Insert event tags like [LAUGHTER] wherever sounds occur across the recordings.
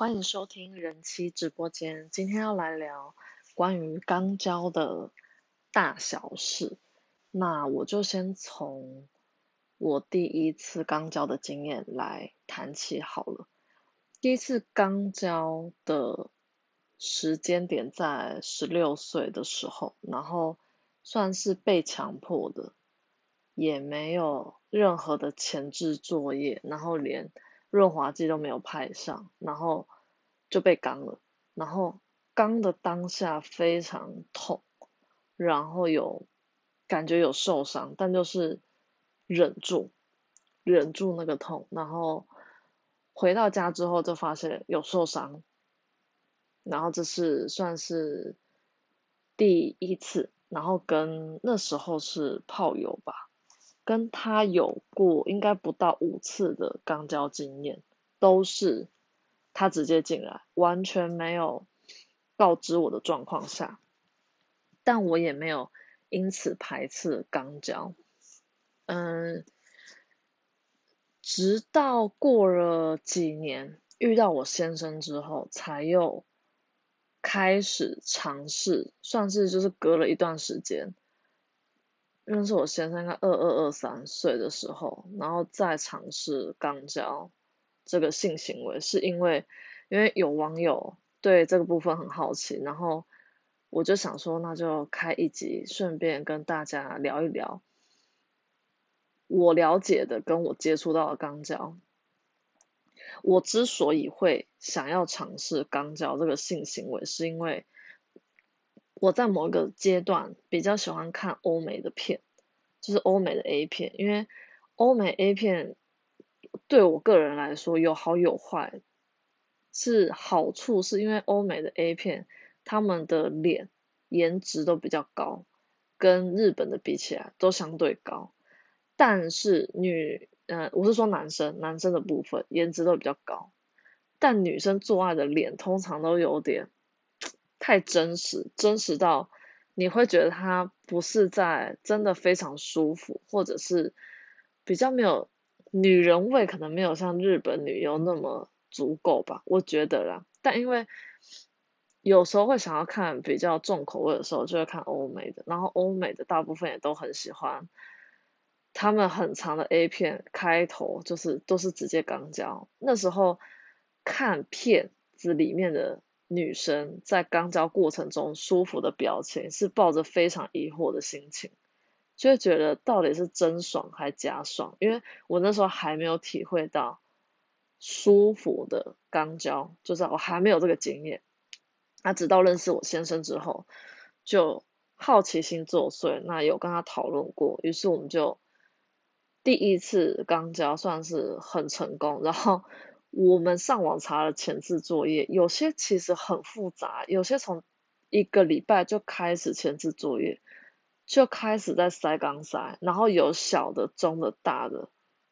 欢迎收听人妻直播间。今天要来聊关于肛交的大小事。那我就先从我第一次肛交的经验来谈起好了。第一次肛交的时间点在十六岁的时候，然后算是被强迫的，也没有任何的前置作业，然后连。润滑剂都没有派上，然后就被刚了，然后刚的当下非常痛，然后有感觉有受伤，但就是忍住，忍住那个痛，然后回到家之后就发现有受伤，然后这是算是第一次，然后跟那时候是炮友吧。跟他有过应该不到五次的肛交经验，都是他直接进来，完全没有告知我的状况下，但我也没有因此排斥肛交。嗯，直到过了几年遇到我先生之后，才又开始尝试，算是就是隔了一段时间。认识我先生应该二二二三岁的时候，然后再尝试肛交这个性行为，是因为因为有网友对这个部分很好奇，然后我就想说，那就开一集，顺便跟大家聊一聊我了解的跟我接触到的肛交。我之所以会想要尝试肛交这个性行为，是因为。我在某一个阶段比较喜欢看欧美的片，就是欧美的 A 片，因为欧美 A 片对我个人来说有好有坏。是好处是因为欧美的 A 片，他们的脸颜值都比较高，跟日本的比起来都相对高。但是女，呃，我是说男生，男生的部分颜值都比较高，但女生做爱的脸通常都有点。太真实，真实到你会觉得他不是在真的非常舒服，或者是比较没有女人味，可能没有像日本女优那么足够吧，我觉得啦。但因为有时候会想要看比较重口味的时候，就会看欧美的，然后欧美的大部分也都很喜欢，他们很长的 A 片开头就是都是直接肛交，那时候看片子里面的。女生在肛交过程中舒服的表情，是抱着非常疑惑的心情，就会觉得到底是真爽还假爽？因为我那时候还没有体会到舒服的肛交，就是我还没有这个经验。那直到认识我先生之后，就好奇心作祟，那有跟他讨论过，于是我们就第一次肛交算是很成功，然后。我们上网查了前置作业，有些其实很复杂，有些从一个礼拜就开始前置作业，就开始在塞肛塞，然后有小的、中的、大的，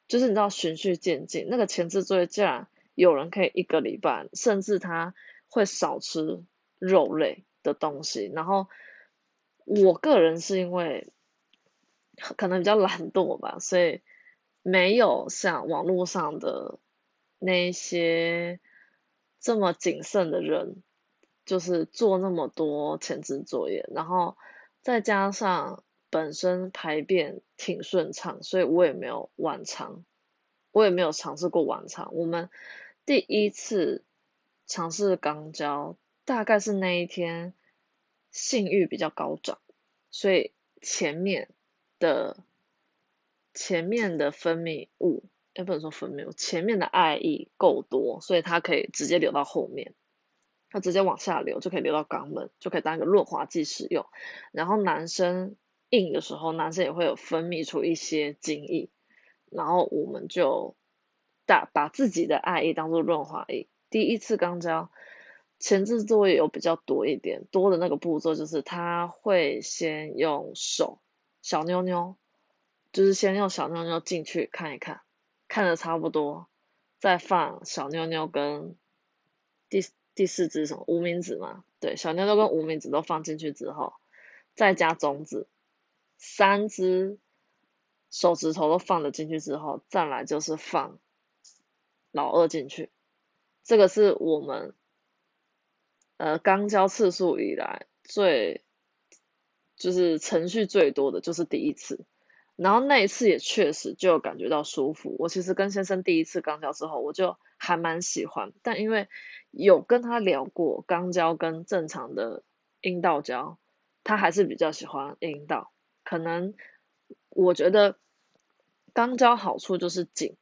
就是你知道循序渐进。那个前置作业竟然有人可以一个礼拜，甚至他会少吃肉类的东西。然后我个人是因为可能比较懒惰吧，所以没有像网络上的。那些这么谨慎的人，就是做那么多前置作业，然后再加上本身排便挺顺畅，所以我也没有晚肠，我也没有尝试过晚肠。我们第一次尝试肛交，大概是那一天性欲比较高涨，所以前面的前面的分泌物。也不能说分泌，前面的爱意够多，所以它可以直接流到后面，它直接往下流就可以流到肛门，就可以当一个润滑剂使用。然后男生硬的时候，男生也会有分泌出一些精液，然后我们就打把自己的爱意当做润滑液。第一次肛交前置作业有比较多一点，多的那个步骤就是他会先用手小妞妞，就是先用小妞妞进去看一看。看的差不多，再放小妞妞跟第第四只什么无名指嘛？对，小妞妞跟无名指都放进去之后，再加中指，三只手指头都放了进去之后，再来就是放老二进去，这个是我们呃刚交次数以来最就是程序最多的就是第一次，然后那一次也确实就感觉到舒服。我其实跟先生第一次刚交之后，我就还蛮喜欢，但因为有跟他聊过肛交跟正常的阴道交，他还是比较喜欢阴道。可能我觉得肛交好处就是紧，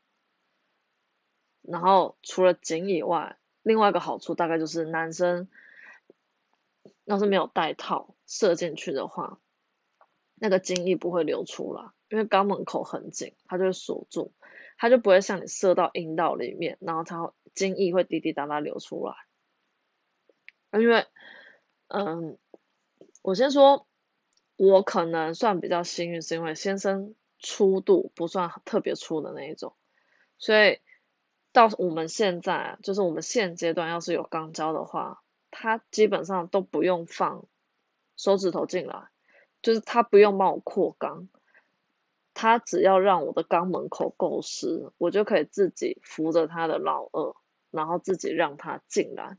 然后除了紧以外，另外一个好处大概就是男生要是没有带套射进去的话，那个精液不会流出来，因为肛门口很紧，它就会锁住，它就不会像你射到阴道里面，然后它精液会滴滴答答流出来。因为，嗯，我先说，我可能算比较幸运，是因为先生粗度不算特别粗的那一种，所以到我们现在，就是我们现阶段要是有肛交的话，他基本上都不用放手指头进来，就是他不用帮我扩肛，他只要让我的肛门口够湿，我就可以自己扶着他的老二，然后自己让他进来。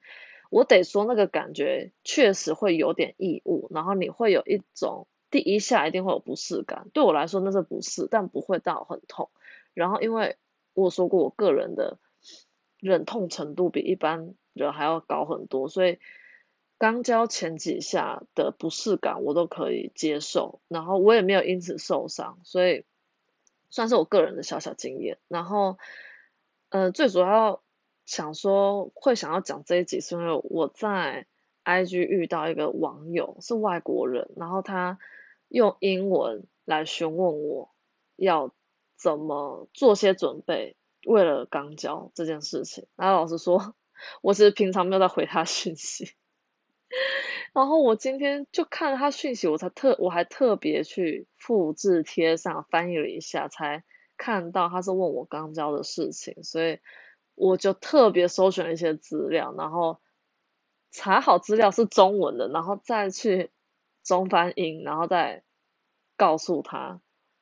我得说，那个感觉确实会有点异物，然后你会有一种第一下一定会有不适感。对我来说那是不适，但不会到很痛。然后因为我说过，我个人的忍痛程度比一般人还要高很多，所以刚交前几下的不适感我都可以接受，然后我也没有因此受伤，所以算是我个人的小小经验。然后，呃，最主要。想说会想要讲这一集，是因为我在 IG 遇到一个网友是外国人，然后他用英文来询问我要怎么做些准备，为了刚交这件事情。然后老实说，[LAUGHS] 我其实平常没有在回他讯息，[LAUGHS] 然后我今天就看了他讯息，我才特我还特别去复制贴上翻译了一下，才看到他是问我刚交的事情，所以。我就特别搜寻了一些资料，然后查好资料是中文的，然后再去中翻英，然后再告诉他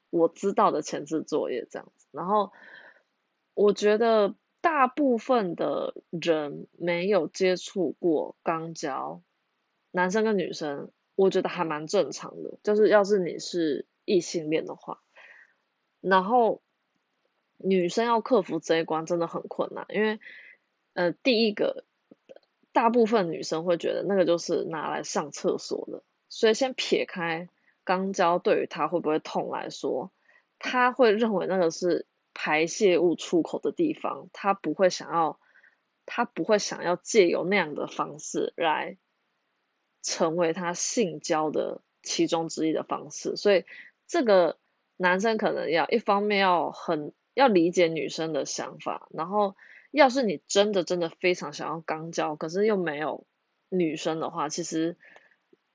我知道的前置作业这样子。然后我觉得大部分的人没有接触过肛交，男生跟女生，我觉得还蛮正常的。就是要是你是异性恋的话，然后。女生要克服这一关真的很困难，因为，呃，第一个，大部分女生会觉得那个就是拿来上厕所的，所以先撇开肛交对于她会不会痛来说，她会认为那个是排泄物出口的地方，她不会想要，她不会想要借由那样的方式来成为他性交的其中之一的方式，所以这个男生可能要一方面要很。要理解女生的想法，然后要是你真的真的非常想要肛交，可是又没有女生的话，其实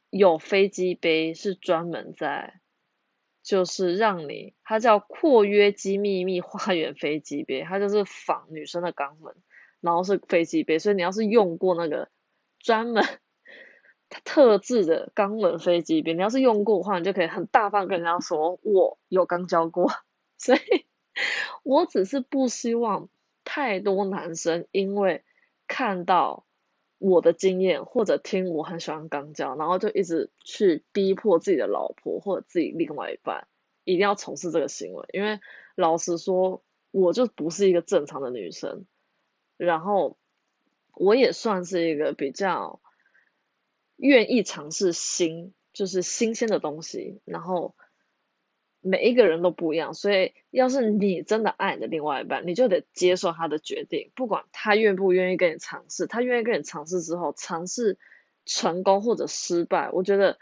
有飞机杯是专门在，就是让你，它叫括约肌秘密花园飞机杯，它就是仿女生的肛门，然后是飞机杯，所以你要是用过那个专门特制的肛门飞机杯，你要是用过的话，你就可以很大方跟人家说我有肛交过，[LAUGHS] 所以。我只是不希望太多男生因为看到我的经验或者听我很喜欢肛交，然后就一直去逼迫自己的老婆或者自己另外一半一定要从事这个行为。因为老实说，我就不是一个正常的女生，然后我也算是一个比较愿意尝试新，就是新鲜的东西，然后。每一个人都不一样，所以要是你真的爱你的另外一半，你就得接受他的决定，不管他愿不愿意跟你尝试，他愿意跟你尝试之后，尝试成功或者失败，我觉得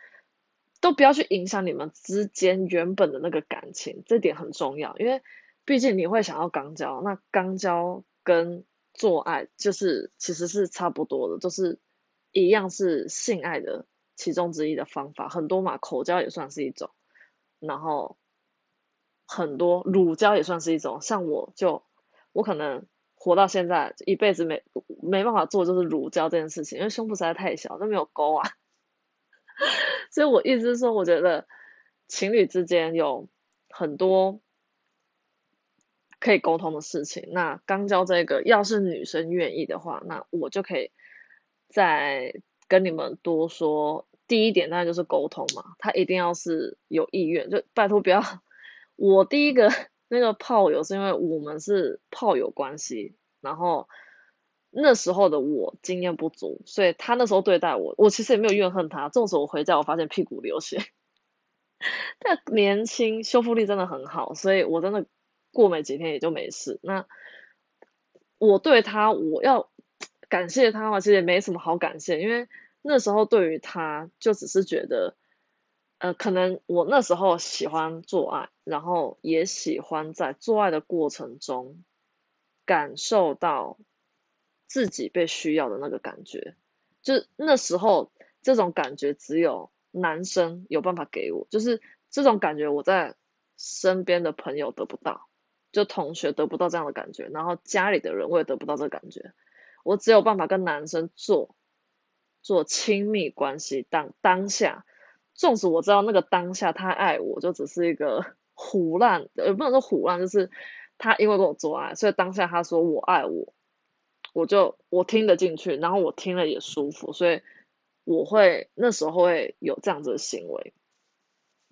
都不要去影响你们之间原本的那个感情，这点很重要，因为毕竟你会想要肛交，那肛交跟做爱就是其实是差不多的，就是一样是性爱的其中之一的方法，很多嘛，口交也算是一种，然后。很多乳胶也算是一种，像我就我可能活到现在一辈子没没办法做就是乳胶这件事情，因为胸部实在太小，都没有沟啊。[LAUGHS] 所以我一直说，我觉得情侣之间有很多可以沟通的事情。那肛交这个，要是女生愿意的话，那我就可以再跟你们多说。第一点，那就是沟通嘛，他一定要是有意愿，就拜托不要。我第一个那个炮友是因为我们是炮友关系，然后那时候的我经验不足，所以他那时候对待我，我其实也没有怨恨他。纵使我回家我发现屁股流血，但年轻修复力真的很好，所以我真的过没几天也就没事。那我对他，我要感谢他的话，其实也没什么好感谢，因为。那时候对于他就只是觉得，呃，可能我那时候喜欢做爱，然后也喜欢在做爱的过程中感受到自己被需要的那个感觉，就那时候这种感觉只有男生有办法给我，就是这种感觉我在身边的朋友得不到，就同学得不到这样的感觉，然后家里的人我也得不到这个感觉，我只有办法跟男生做。做亲密关系当当下，纵使我知道那个当下他爱我，就只是一个胡乱，呃，不能说胡乱，就是他因为跟我做爱，所以当下他说我爱我，我就我听得进去，然后我听了也舒服，所以我会那时候会有这样子的行为。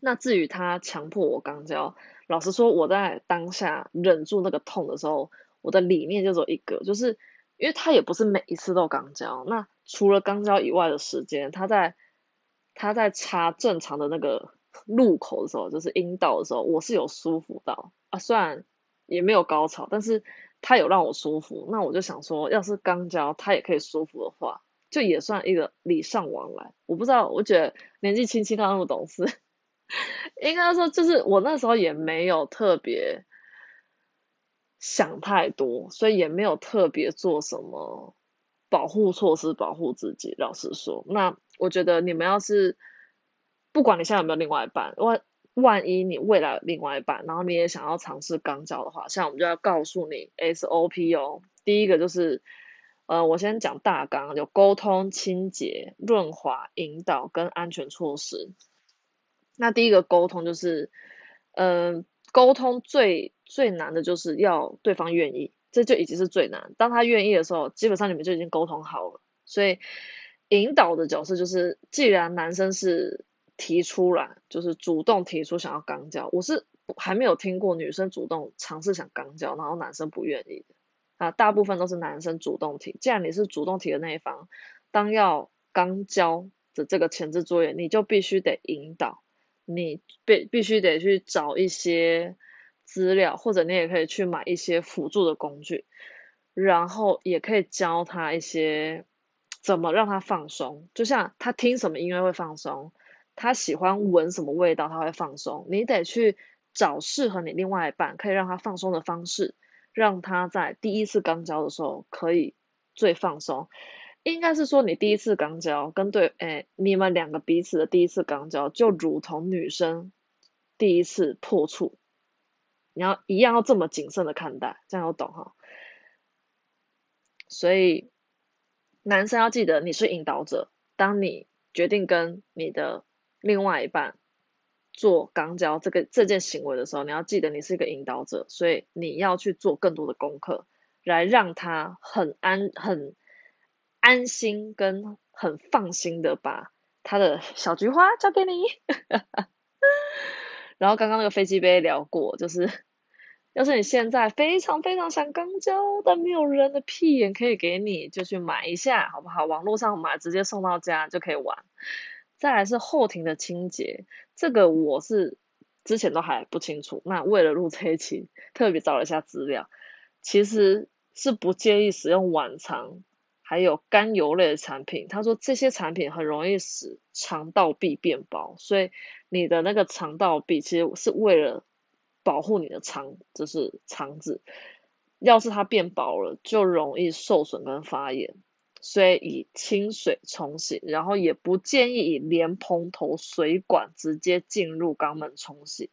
那至于他强迫我肛交，老实说，我在当下忍住那个痛的时候，我的理念就只有一个，就是因为他也不是每一次都肛交，那。除了肛交以外的时间，他在他在插正常的那个入口的时候，就是阴道的时候，我是有舒服到啊，虽然也没有高潮，但是他有让我舒服。那我就想说，要是肛交他也可以舒服的话，就也算一个礼尚往来。我不知道，我觉得年纪轻轻他那么懂事，[LAUGHS] 应该说就是我那时候也没有特别想太多，所以也没有特别做什么。保护措施保护自己，老实说，那我觉得你们要是不管你现在有没有另外一半，万万一你未来另外一半，然后你也想要尝试肛交的话，像我们就要告诉你 SOP 哦。第一个就是，呃，我先讲大纲，有沟通、清洁、润滑、引导跟安全措施。那第一个沟通就是，嗯，沟通最最难的就是要对方愿意。这就已经是最难。当他愿意的时候，基本上你们就已经沟通好了。所以引导的角色就是，既然男生是提出来，就是主动提出想要刚交，我是还没有听过女生主动尝试想刚交，然后男生不愿意的。啊，大部分都是男生主动提。既然你是主动提的那一方，当要刚交的这个前置作业，你就必须得引导，你必必须得去找一些。资料，或者你也可以去买一些辅助的工具，然后也可以教他一些怎么让他放松。就像他听什么音乐会放松，他喜欢闻什么味道他会放松。你得去找适合你另外一半可以让他放松的方式，让他在第一次刚交的时候可以最放松。应该是说你第一次肛交跟对，哎，你们两个彼此的第一次肛交就如同女生第一次破处。你要一样要这么谨慎的看待，这样我懂哈。所以男生要记得你是引导者，当你决定跟你的另外一半做肛交这个这件行为的时候，你要记得你是一个引导者，所以你要去做更多的功课，来让他很安很安心跟很放心的把他的小菊花交给你。[LAUGHS] 然后刚刚那个飞机杯聊过，就是。要是你现在非常非常想肛交，但没有人的屁眼可以给你，就去买一下，好不好？网络上买，直接送到家就可以玩。再来是后庭的清洁，这个我是之前都还不清楚。那为了录这一期，特别找了一下资料，其实是不建议使用晚肠还有甘油类的产品。他说这些产品很容易使肠道壁变薄，所以你的那个肠道壁其实是为了。保护你的肠，就是肠子，要是它变薄了，就容易受损跟发炎，所以以清水冲洗，然后也不建议以莲蓬头水管直接进入肛门冲洗，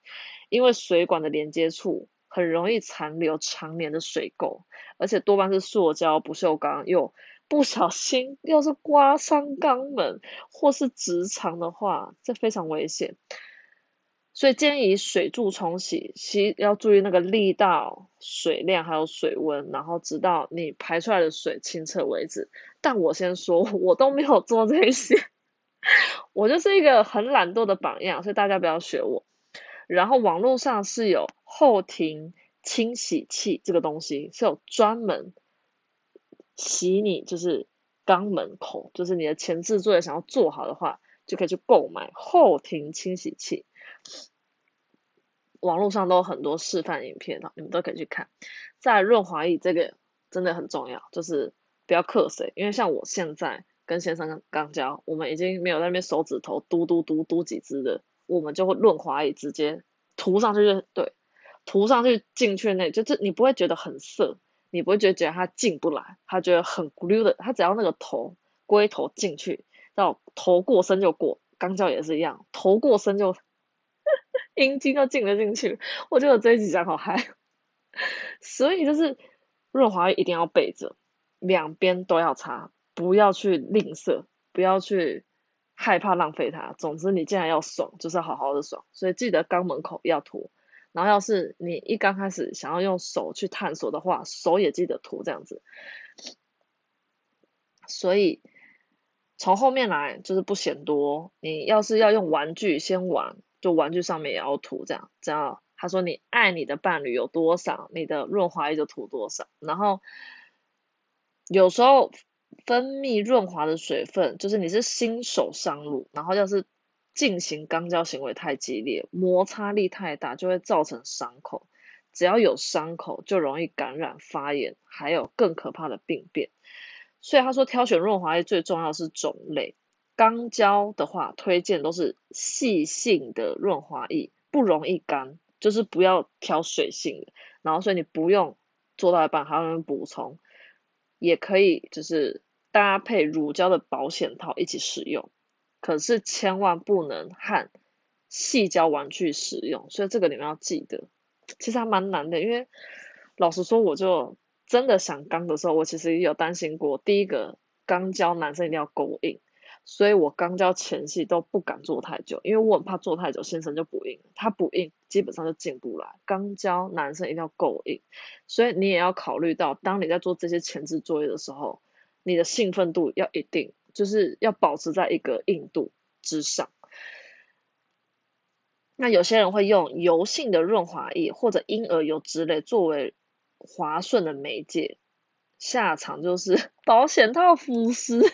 因为水管的连接处很容易残留常年的水垢，而且多半是塑胶不锈钢，又不小心要是刮伤肛门或是直肠的话，这非常危险。所以建议水柱冲洗，洗要注意那个力道、水量还有水温，然后直到你排出来的水清澈为止。但我先说，[LAUGHS] 我都没有做这些，我就是一个很懒惰的榜样，所以大家不要学我。然后网络上是有后庭清洗器这个东西，是有专门洗你就是肛门口，就是你的前置作业想要做好的话，就可以去购买后庭清洗器。网络上都有很多示范影片你们都可以去看。在润滑液这个真的很重要，就是不要克谁，因为像我现在跟先生刚交，我们已经没有在那边手指头嘟嘟嘟嘟几支的，我们就会润滑液直接涂上去就对，涂上去进去那，就是你不会觉得很涩，你不会觉得觉得它进不来，它觉得很咕溜的，它只要那个头龟头进去，到头过身就过，钢胶也是一样，头过身就。阴茎都进了进去，我觉得这一集讲好嗨，[LAUGHS] 所以就是润滑液一定要备着，两边都要擦，不要去吝啬，不要去害怕浪费它。总之你既然要爽，就是要好好的爽，所以记得肛门口要涂。然后要是你一刚开始想要用手去探索的话，手也记得涂这样子。所以从后面来就是不嫌多，你要是要用玩具先玩。就玩具上面也要涂，这样这样。他说你爱你的伴侣有多少，你的润滑液就涂多少。然后有时候分泌润滑的水分，就是你是新手上路，然后要是进行肛交行为太激烈，摩擦力太大，就会造成伤口。只要有伤口，就容易感染发炎，还有更可怕的病变。所以他说挑选润滑液最重要是种类。钢胶的话，推荐都是细性的润滑液，不容易干，就是不要挑水性的。然后，所以你不用做到一半还要补充，也可以就是搭配乳胶的保险套一起使用。可是千万不能和细胶玩具使用，所以这个你们要记得。其实还蛮难的，因为老实说，我就真的想刚的时候，我其实也有担心过。第一个，钢胶男生一定要够硬。所以我刚交前戏都不敢做太久，因为我很怕做太久，先生就不硬，他不硬基本上就进不来。刚交男生一定要够硬，所以你也要考虑到，当你在做这些前置作业的时候，你的兴奋度要一定，就是要保持在一个硬度之上。那有些人会用油性的润滑液或者婴儿油之类作为滑顺的媒介，下场就是 [LAUGHS] 保险套腐蚀。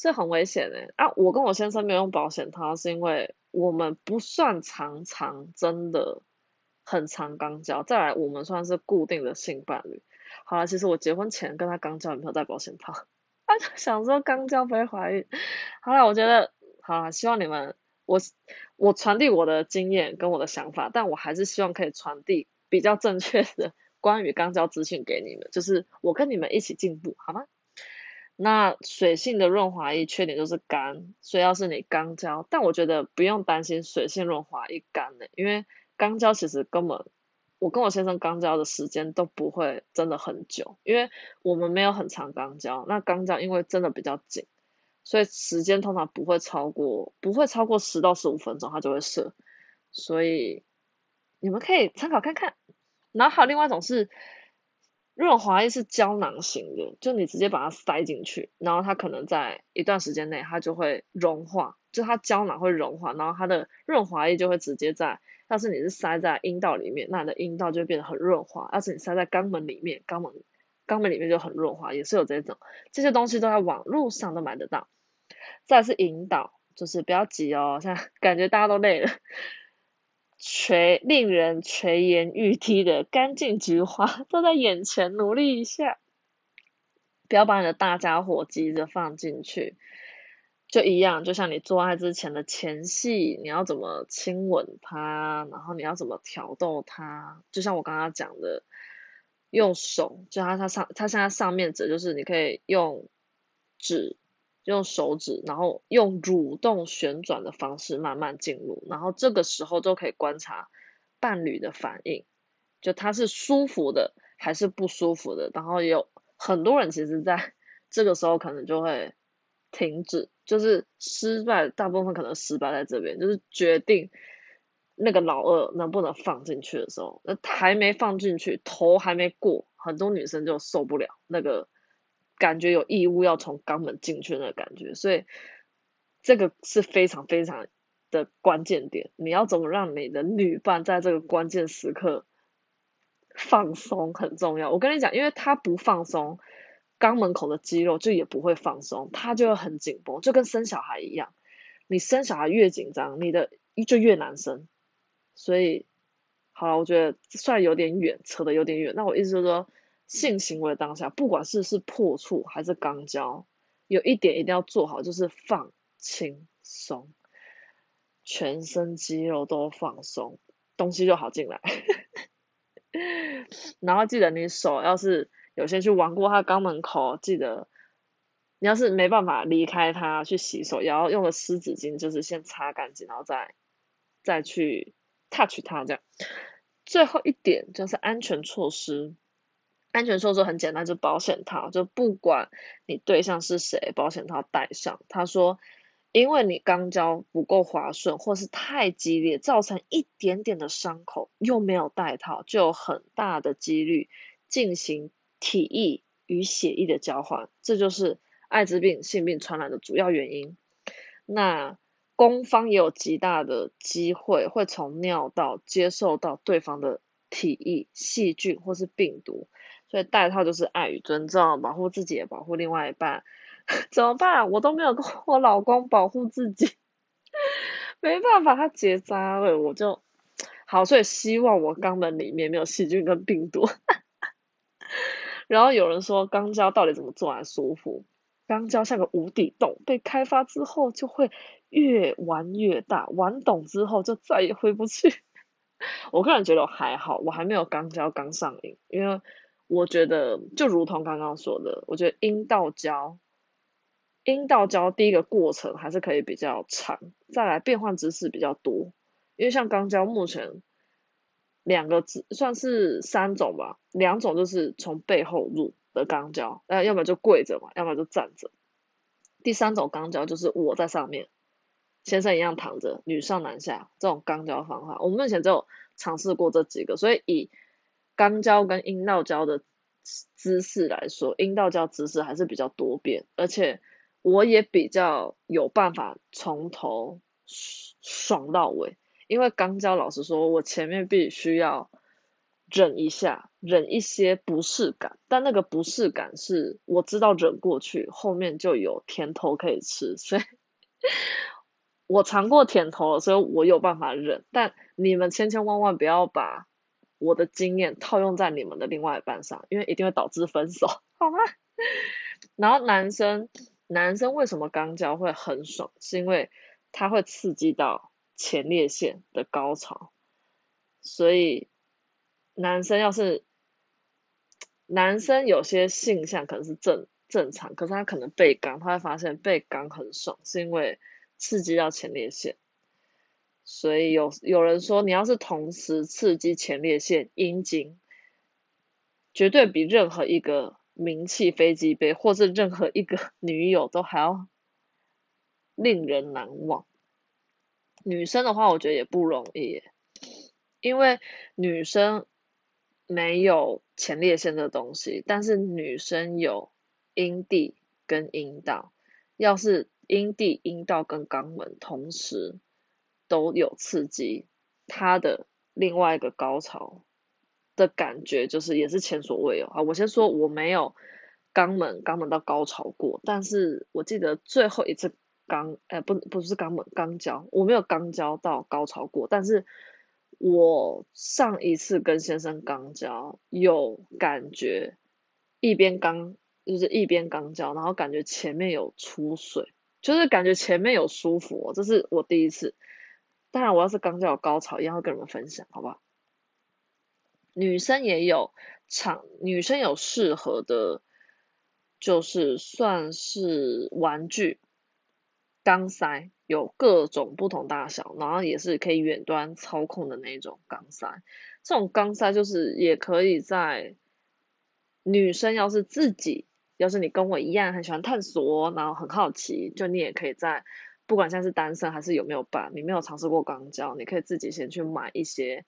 是很危险的啊！我跟我先生没有用保险套，是因为我们不算常常真的很常肛交。再来，我们算是固定的性伴侣。好了，其实我结婚前跟他肛交，没有戴保险套。他就想说肛交不会怀孕。好了，我觉得好了，希望你们我我传递我的经验跟我的想法，但我还是希望可以传递比较正确的关于肛交资讯给你们，就是我跟你们一起进步，好吗？那水性的润滑液缺点就是干，所以要是你肛交，但我觉得不用担心水性润滑液干的，因为肛交其实根本，我跟我先生肛交的时间都不会真的很久，因为我们没有很长肛交，那肛交因为真的比较紧，所以时间通常不会超过不会超过十到十五分钟，它就会射，所以你们可以参考看看。然后还有另外一种是。润滑液是胶囊型的，就你直接把它塞进去，然后它可能在一段时间内它就会融化，就它胶囊会融化，然后它的润滑液就会直接在，要是你是塞在阴道里面，那你的阴道就会变得很润滑；要是你塞在肛门里面，肛门肛门里面就很润滑，也是有这种，这些东西都在网络上都买得到。再是引导，就是不要急哦，现在 [LAUGHS] 感觉大家都累了。垂令人垂涎欲滴的干净菊花 [LAUGHS] 都在眼前，努力一下，不要把你的大家伙急着放进去，就一样，就像你做爱之前的前戏，你要怎么亲吻他，然后你要怎么挑逗他，就像我刚刚讲的，用手，就他他上他现在上面指就是你可以用指。用手指，然后用蠕动旋转的方式慢慢进入，然后这个时候就可以观察伴侣的反应，就他是舒服的还是不舒服的。然后有很多人其实在 [LAUGHS] 这个时候可能就会停止，就是失败，大部分可能失败在这边，就是决定那个老二能不能放进去的时候，那还没放进去，头还没过，很多女生就受不了那个感觉有异物要从肛门进去那个感觉，所以这个是非常非常的关键点。你要怎么让你的女伴在这个关键时刻放松很重要。我跟你讲，因为她不放松，肛门口的肌肉就也不会放松，它就会很紧绷，就跟生小孩一样。你生小孩越紧张，你的就越难生。所以，好了，我觉得算有点远，扯得有点远。那我意思就是说，性行为当下，不管是是破处还是肛交，有一点一定要做好，就是放轻松，全身肌肉都放松，东西就好进来。[LAUGHS] 然后记得你手要是有些去玩过他肛门口，记得你要是没办法离开他去洗手，也要用个湿纸巾，就是先擦干净，然后再再去。touch 它这样，最后一点就是安全措施。安全措施很简单，就保险套，就不管你对象是谁，保险套戴上。他说，因为你肛交不够滑顺，或是太激烈，造成一点点的伤口，又没有戴套，就有很大的几率进行体液与血液的交换，这就是艾滋病性病传染的主要原因。那。攻方也有极大的机会会从尿道接受到对方的体液、细菌或是病毒，所以戴套就是爱与尊重，保护自己也保护另外一半。[LAUGHS] 怎么办？我都没有跟我老公保护自己，[LAUGHS] 没办法，他结扎了，我就好，所以希望我肛门里面没有细菌跟病毒。然后有人说肛交到底怎么做才舒服？肛交像个无底洞，被开发之后就会。越玩越大，玩懂之后就再也回不去。[LAUGHS] 我个人觉得还好，我还没有刚交刚上瘾，因为我觉得就如同刚刚说的，我觉得阴道交，阴道交第一个过程还是可以比较长，再来变换姿势比较多。因为像肛交目前两个字算是三种吧，两种就是从背后入的肛交，呃，要么就跪着嘛，要么就站着。第三种肛交就是我在上面。先生一样躺着，女上男下这种肛交方法，我们目前只有尝试过这几个，所以以肛交跟阴道交的姿势来说，阴道交姿势还是比较多变，而且我也比较有办法从头爽到尾，因为肛交老实说，我前面必须要忍一下，忍一些不适感，但那个不适感是我知道忍过去，后面就有甜头可以吃，所以。我尝过甜头了，所以我有办法忍。但你们千千万万不要把我的经验套用在你们的另外一半上，因为一定会导致分手，[LAUGHS] 好吗？[LAUGHS] 然后男生，男生为什么肛交会很爽？是因为他会刺激到前列腺的高潮，所以男生要是男生有些性向可能是正正常，可是他可能被肛，他会发现被肛很爽，是因为。刺激到前列腺，所以有有人说，你要是同时刺激前列腺、阴茎，绝对比任何一个名气飞机杯或是任何一个女友都还要令人难忘。女生的话，我觉得也不容易，因为女生没有前列腺的东西，但是女生有阴蒂跟阴道，要是。阴蒂、阴道跟肛门同时都有刺激，它的另外一个高潮的感觉就是也是前所未有啊！我先说我没有肛门肛门到高潮过，但是我记得最后一次肛，哎不不是肛门肛交，我没有肛交到高潮过，但是我上一次跟先生肛交有感觉一边肛就是一边肛交，然后感觉前面有出水。就是感觉前面有舒服，这是我第一次。当然，我要是刚交有高潮，一样会跟你们分享，好不好？女生也有场，女生有适合的，就是算是玩具钢塞，有各种不同大小，然后也是可以远端操控的那种钢塞。这种钢塞就是也可以在女生要是自己。要是你跟我一样很喜欢探索，然后很好奇，就你也可以在不管现在是单身还是有没有伴，你没有尝试过肛交，你可以自己先去买一些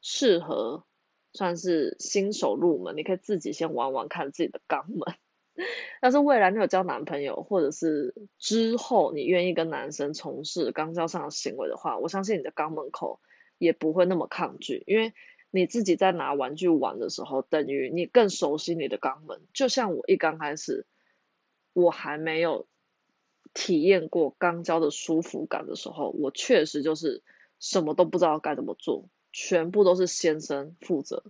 适合算是新手入门，你可以自己先玩玩看自己的肛门。[LAUGHS] 但是未来你有交男朋友，或者是之后你愿意跟男生从事肛交上的行为的话，我相信你的肛门口也不会那么抗拒，因为你自己在拿玩具玩的时候，等于你更熟悉你的肛门。就像我一刚开始，我还没有体验过肛交的舒服感的时候，我确实就是什么都不知道该怎么做，全部都是先生负责。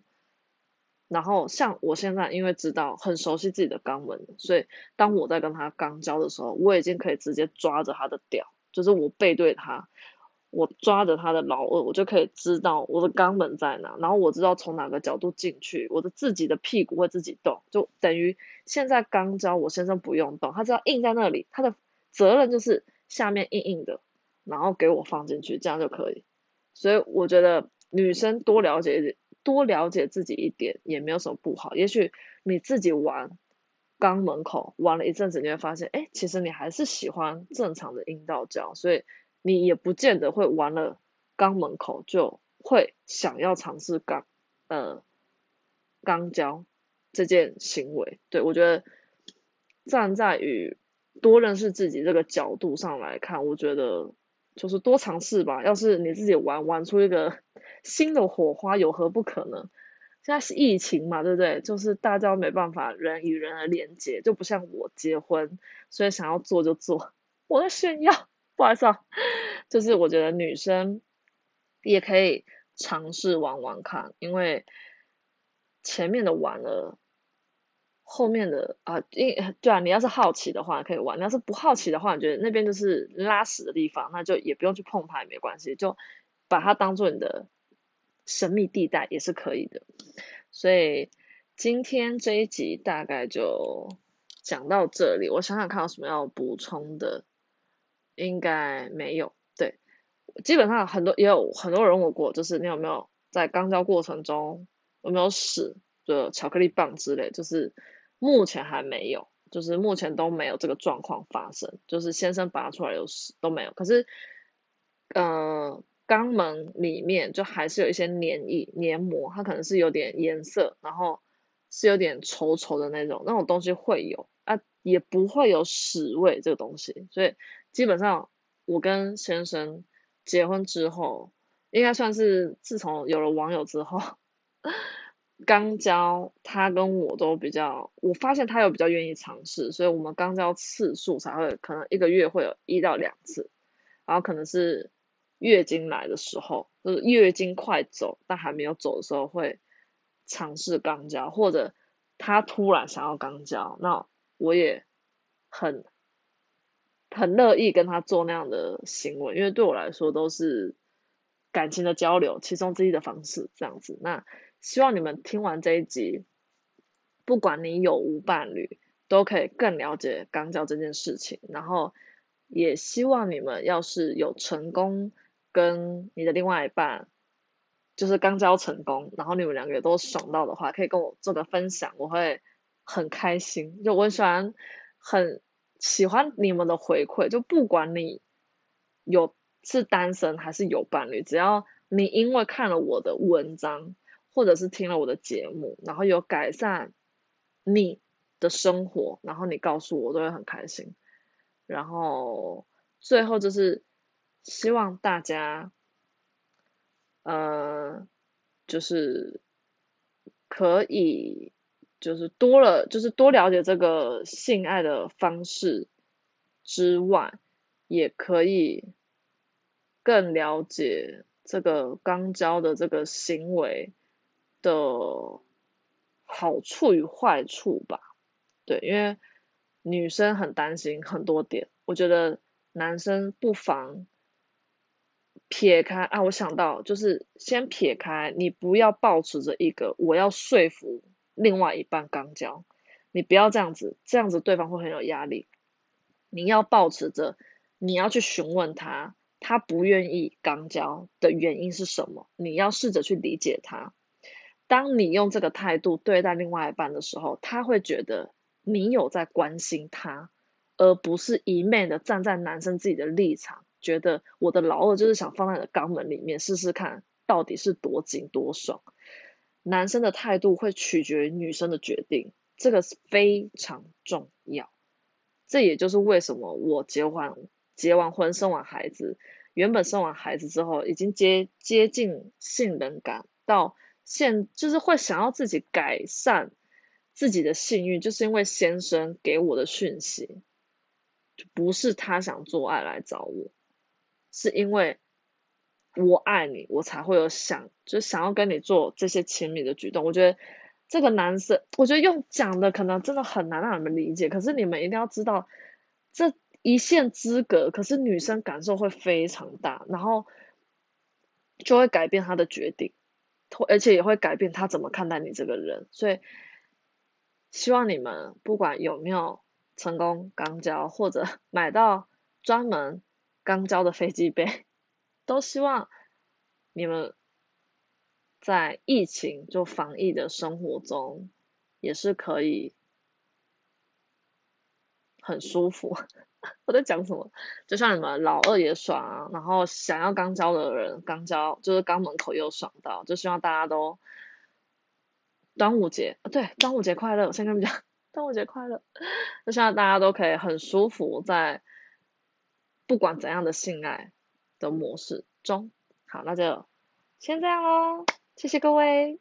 然后像我现在，因为知道很熟悉自己的肛门，所以当我在跟他肛交的时候，我已经可以直接抓着他的屌，就是我背对他，我抓着他的老二，我就可以知道我的肛门在哪，然后我知道从哪个角度进去，我的自己的屁股会自己动，就等于现在肛交我先生不用动，他只要硬在那里，他的责任就是下面硬硬的，然后给我放进去，这样就可以。所以我觉得女生多了解一点。多了解自己一点也没有什么不好。也许你自己玩肛门口玩了一阵子，你会发现，哎，其实你还是喜欢正常的阴道交，所以你也不见得会玩了肛门口就会想要尝试肛呃肛交这件行为。对我觉得站在于多认识自己这个角度上来看，我觉得就是多尝试吧。要是你自己玩玩出一个。新的火花有何不可能？现在是疫情嘛，对不对？就是大家没办法人与人的连接，就不像我结婚，所以想要做就做。我在炫耀，不好意思啊。就是我觉得女生也可以尝试玩玩看，因为前面的玩了，后面的啊，因对啊，你要是好奇的话可以玩，你要是不好奇的话，你觉得那边就是拉屎的地方，那就也不用去碰它，也没关系，就把它当做你的。神秘地带也是可以的，所以今天这一集大概就讲到这里。我想想看有什么要补充的，应该没有。对，基本上很多也有很多人问过，就是你有没有在肛交过程中有没有屎的巧克力棒之类，就是目前还没有，就是目前都没有这个状况发生，就是先生拔出来有屎都没有。可是，嗯。肛门里面就还是有一些黏液、黏膜，它可能是有点颜色，然后是有点稠稠的那种，那种东西会有啊，也不会有屎味这个东西。所以基本上我跟先生结婚之后，应该算是自从有了网友之后，[LAUGHS] 肛交他跟我都比较，我发现他有比较愿意尝试，所以我们肛交次数才会可能一个月会有一到两次，然后可能是。月经来的时候，就是月经快走但还没有走的时候，会尝试肛交，或者他突然想要肛交，那我也很很乐意跟他做那样的行为，因为对我来说都是感情的交流，其中之一的方式这样子。那希望你们听完这一集，不管你有无伴侣，都可以更了解肛交这件事情，然后也希望你们要是有成功。跟你的另外一半就是刚交成功，然后你们两个也都爽到的话，可以跟我做个分享，我会很开心。就我喜欢，很喜欢你们的回馈。就不管你有是单身还是有伴侣，只要你因为看了我的文章，或者是听了我的节目，然后有改善你的生活，然后你告诉我，都会很开心。然后最后就是。希望大家，呃，就是可以，就是多了，就是多了解这个性爱的方式之外，也可以更了解这个肛交的这个行为的好处与坏处吧。对，因为女生很担心很多点，我觉得男生不妨。撇开啊，我想到就是先撇开，你不要抱持着一个我要说服另外一半刚交，你不要这样子，这样子对方会很有压力。你要抱持着，你要去询问他，他不愿意刚交的原因是什么？你要试着去理解他。当你用这个态度对待另外一半的时候，他会觉得你有在关心他，而不是一昧的站在男生自己的立场，觉得我的老二就是想放在你的肛门里面试试看到底是多紧多爽。男生的态度会取决于女生的决定，这个是非常重要。这也就是为什么我结完结完婚生完孩子，原本生完孩子之后已经接接近性冷感，到现就是会想要自己改善自己的性欲，就是因为先生给我的讯息，不是他想做爱来找我，是因为。我爱你，我才会有想，就想要跟你做这些亲密的举动。我觉得这个男生，我觉得用讲的可能真的很难让你们理解。可是你们一定要知道，这一线之隔，可是女生感受会非常大，然后就会改变她的决定，而且也会改变她怎么看待你这个人。所以希望你们不管有没有成功肛交，或者买到专门肛交的飞机杯。都希望你们在疫情就防疫的生活中，也是可以很舒服。[LAUGHS] 我在讲什么？就像你们老二也爽啊，然后想要刚交的人刚交，就是刚门口又爽到，就希望大家都端午节啊，对，端午节快乐！我先跟你们讲，端午节快乐！[LAUGHS] 就希望大家都可以很舒服，在不管怎样的性爱。的模式中，好，那就先这样喽，谢谢各位。